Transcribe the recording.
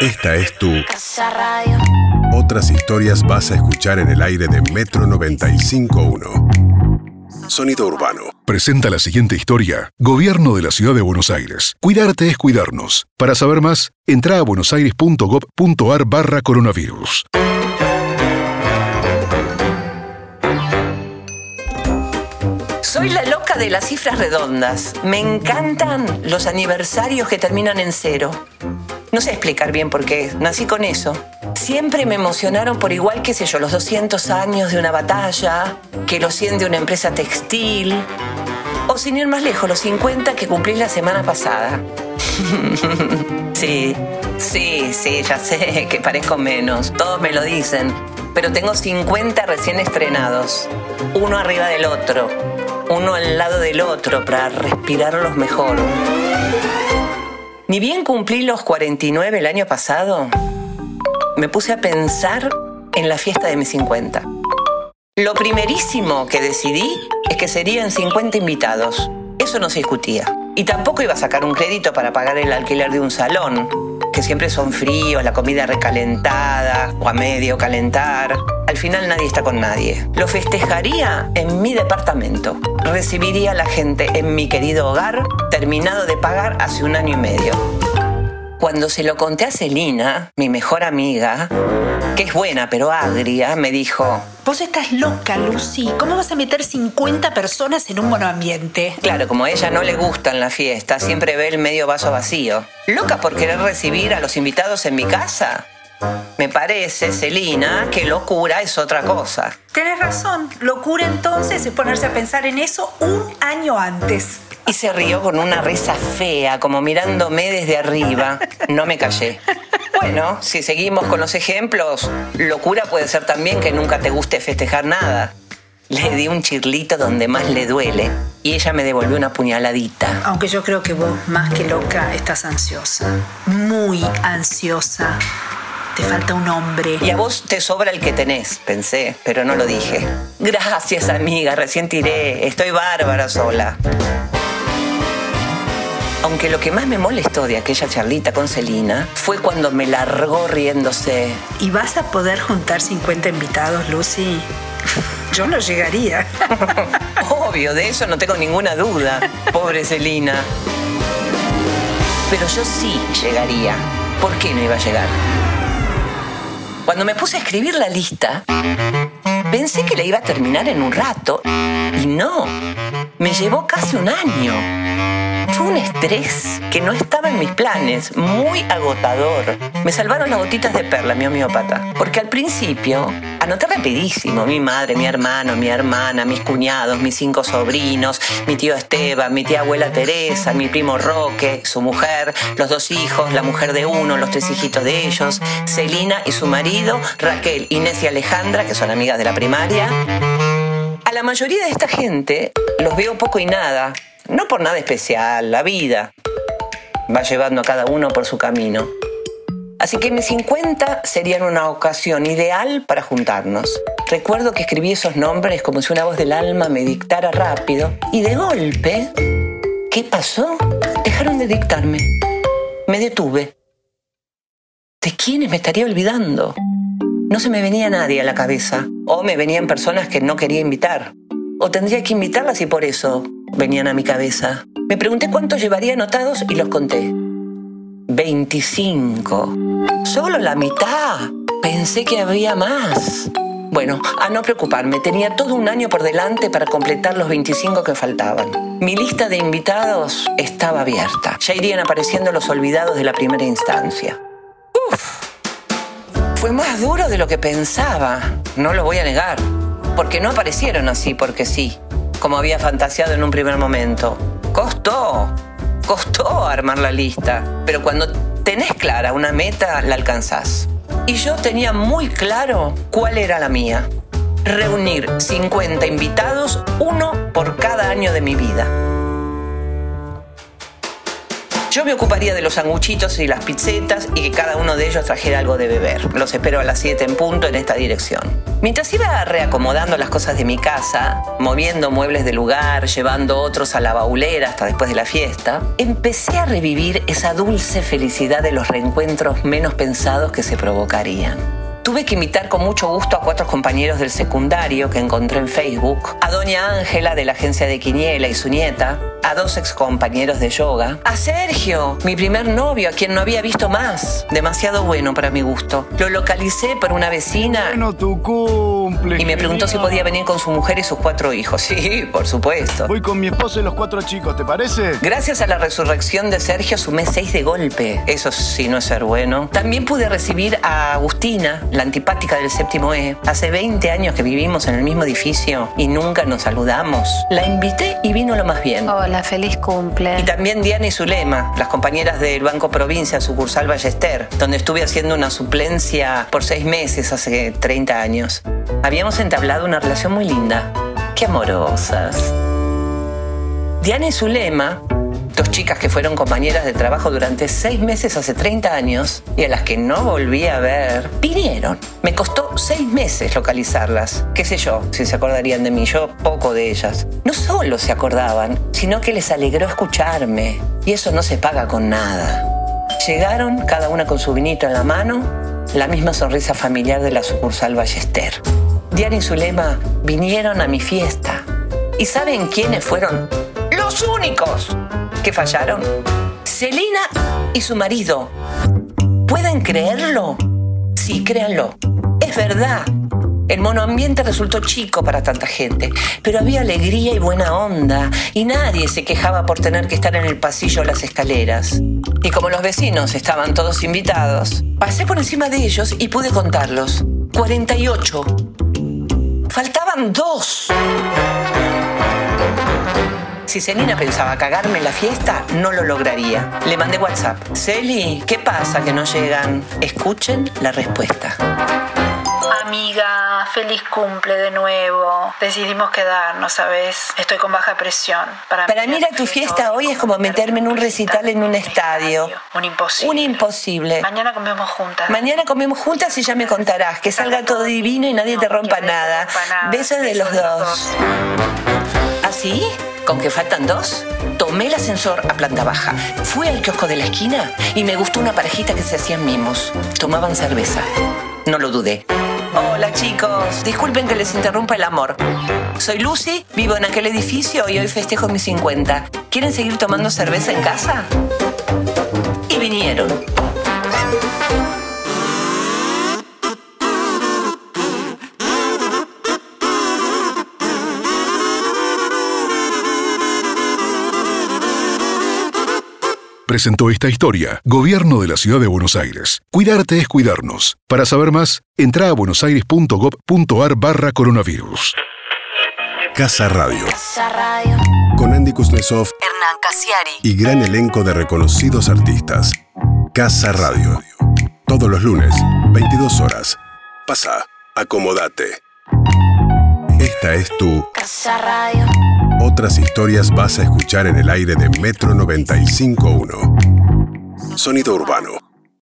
Esta es tu Casa Radio. Otras historias vas a escuchar en el aire de Metro 95.1. Sonido Urbano. Presenta la siguiente historia. Gobierno de la Ciudad de Buenos Aires. Cuidarte es cuidarnos. Para saber más, entra a buenosaires.gov.ar barra coronavirus. Soy la loca de las cifras redondas. Me encantan los aniversarios que terminan en cero. No sé explicar bien por qué, nací con eso. Siempre me emocionaron por igual, qué sé yo, los 200 años de una batalla, que los 100 de una empresa textil, o sin ir más lejos, los 50 que cumplí la semana pasada. sí, sí, sí, ya sé que parezco menos, todos me lo dicen, pero tengo 50 recién estrenados, uno arriba del otro, uno al lado del otro para respirarlos mejor. Ni bien cumplí los 49 el año pasado, me puse a pensar en la fiesta de mis 50. Lo primerísimo que decidí es que serían 50 invitados. Eso no se discutía. Y tampoco iba a sacar un crédito para pagar el alquiler de un salón, que siempre son fríos, la comida recalentada o a medio calentar. Al final nadie está con nadie. Lo festejaría en mi departamento. Recibiría a la gente en mi querido hogar, terminado de pagar hace un año y medio. Cuando se lo conté a Celina, mi mejor amiga, que es buena pero agria, me dijo, Vos estás loca, Lucy. ¿Cómo vas a meter 50 personas en un monoambiente? claro, como a ella no le gustan las fiestas, siempre ve el medio vaso vacío. ¿Loca por querer recibir a los invitados en mi casa? Me parece, Celina, que locura es otra cosa. Tenés razón. Locura entonces es ponerse a pensar en eso un año antes. Y se rió con una risa fea, como mirándome desde arriba. No me callé. Bueno, si seguimos con los ejemplos, locura puede ser también que nunca te guste festejar nada. Le di un chirlito donde más le duele y ella me devolvió una puñaladita. Aunque yo creo que vos, más que loca, estás ansiosa. Muy ansiosa. Te falta un hombre. Y a vos te sobra el que tenés, pensé, pero no lo dije. Gracias, amiga, recién tiré. Estoy bárbara sola. Aunque lo que más me molestó de aquella charlita con Celina fue cuando me largó riéndose. ¿Y vas a poder juntar 50 invitados, Lucy? Yo no llegaría. Obvio, de eso no tengo ninguna duda. Pobre Celina. Pero yo sí llegaría. ¿Por qué no iba a llegar? Cuando me puse a escribir la lista, pensé que la iba a terminar en un rato. Y no, me llevó casi un año. Fue un estrés que no estaba en mis planes, muy agotador. Me salvaron las gotitas de perla, mi homeópata. Porque al principio anoté rapidísimo mi madre, mi hermano, mi hermana, mis cuñados, mis cinco sobrinos, mi tío Esteban, mi tía abuela Teresa, mi primo Roque, su mujer, los dos hijos, la mujer de uno, los tres hijitos de ellos, Celina y su marido, Raquel, Inés y Alejandra, que son amigas de la primaria. A la mayoría de esta gente los veo poco y nada. No por nada especial, la vida va llevando a cada uno por su camino. Así que mis 50 serían una ocasión ideal para juntarnos. Recuerdo que escribí esos nombres como si una voz del alma me dictara rápido y de golpe, ¿qué pasó? Dejaron de dictarme. Me detuve. ¿De quiénes me estaría olvidando? No se me venía nadie a la cabeza. O me venían personas que no quería invitar. O tendría que invitarlas y por eso venían a mi cabeza. Me pregunté cuántos llevaría anotados y los conté. 25. Solo la mitad. Pensé que había más. Bueno, a no preocuparme, tenía todo un año por delante para completar los 25 que faltaban. Mi lista de invitados estaba abierta. Ya irían apareciendo los olvidados de la primera instancia. Uf, fue más duro de lo que pensaba, no lo voy a negar, porque no aparecieron así porque sí, como había fantaseado en un primer momento. Costó, costó armar la lista, pero cuando tenés clara una meta, la alcanzás. Y yo tenía muy claro cuál era la mía. Reunir 50 invitados, uno por cada año de mi vida. Yo me ocuparía de los sanguchitos y las pizzetas y que cada uno de ellos trajera algo de beber. Los espero a las 7 en punto en esta dirección. Mientras iba reacomodando las cosas de mi casa, moviendo muebles de lugar, llevando otros a la baulera hasta después de la fiesta, empecé a revivir esa dulce felicidad de los reencuentros menos pensados que se provocarían. Tuve que invitar con mucho gusto a cuatro compañeros del secundario que encontré en Facebook, a doña Ángela de la agencia de Quiniela y su nieta, a dos ex compañeros de yoga, a Sergio, mi primer novio, a quien no había visto más, demasiado bueno para mi gusto. Lo localicé por una vecina Bueno, tu cumple. y me preguntó si podía venir con su mujer y sus cuatro hijos. Sí, por supuesto. Voy con mi esposa y los cuatro chicos, ¿te parece? Gracias a la resurrección de Sergio sumé seis de golpe. Eso sí no es ser bueno. También pude recibir a Agustina, la antipática del séptimo E. Hace 20 años que vivimos en el mismo edificio y nunca nos saludamos. La invité y vino lo más bien. Hola, feliz cumple. Y también Diana y Zulema, las compañeras del Banco Provincia, sucursal Ballester, donde estuve haciendo una suplencia por seis meses hace 30 años. Habíamos entablado una relación muy linda. Qué amorosas. Diana y Zulema, dos chicas que fueron compañeras de trabajo durante seis meses hace 30 años y a las que no volví a ver, vinieron. Me costó seis meses localizarlas. Qué sé yo, si se acordarían de mí, yo poco de ellas. No solo se acordaban, sino que les alegró escucharme. Y eso no se paga con nada. Llegaron, cada una con su vinito en la mano, la misma sonrisa familiar de la sucursal Ballester. Diana y Zulema vinieron a mi fiesta. ¿Y saben quiénes fueron los únicos que fallaron? Celina y su marido. ¿Pueden creerlo? Sí, créanlo. Es verdad. El monoambiente resultó chico para tanta gente, pero había alegría y buena onda, y nadie se quejaba por tener que estar en el pasillo o las escaleras. Y como los vecinos estaban todos invitados, pasé por encima de ellos y pude contarlos. 48. Faltaban dos. Si Celina pensaba cagarme en la fiesta, no lo lograría. Le mandé WhatsApp. Celi, ¿qué pasa que no llegan? Escuchen la respuesta. Amiga, feliz cumple de nuevo. Decidimos quedarnos, ¿sabes? Estoy con baja presión. Para, Para mí ir a tu fiesta hoy es como meterme en un recital en un estadio. Un imposible. Un imposible. Mañana comemos juntas. Mañana comemos juntas y ya me contarás. Que salga todo divino y nadie te rompa nada. Besos de los dos. ¿Así? ¿Con que faltan dos? Tomé el ascensor a planta baja, fui al kiosco de la esquina y me gustó una parejita que se hacían mimos. Tomaban cerveza. No lo dudé. Hola chicos, disculpen que les interrumpa el amor. Soy Lucy, vivo en aquel edificio y hoy festejo mis 50. ¿Quieren seguir tomando cerveza en casa? Y vinieron. Presentó esta historia Gobierno de la Ciudad de Buenos Aires. Cuidarte es cuidarnos. Para saber más, entra a buenosaires.gov.ar barra coronavirus. Casa Radio. Con Andy Kuznetsov Hernán Casiari. y gran elenco de reconocidos artistas. Casa Radio. Todos los lunes, 22 horas. Pasa, acomodate. Esta es tu Casa Radio. Otras historias vas a escuchar en el aire de Metro 95.1. Sonido urbano.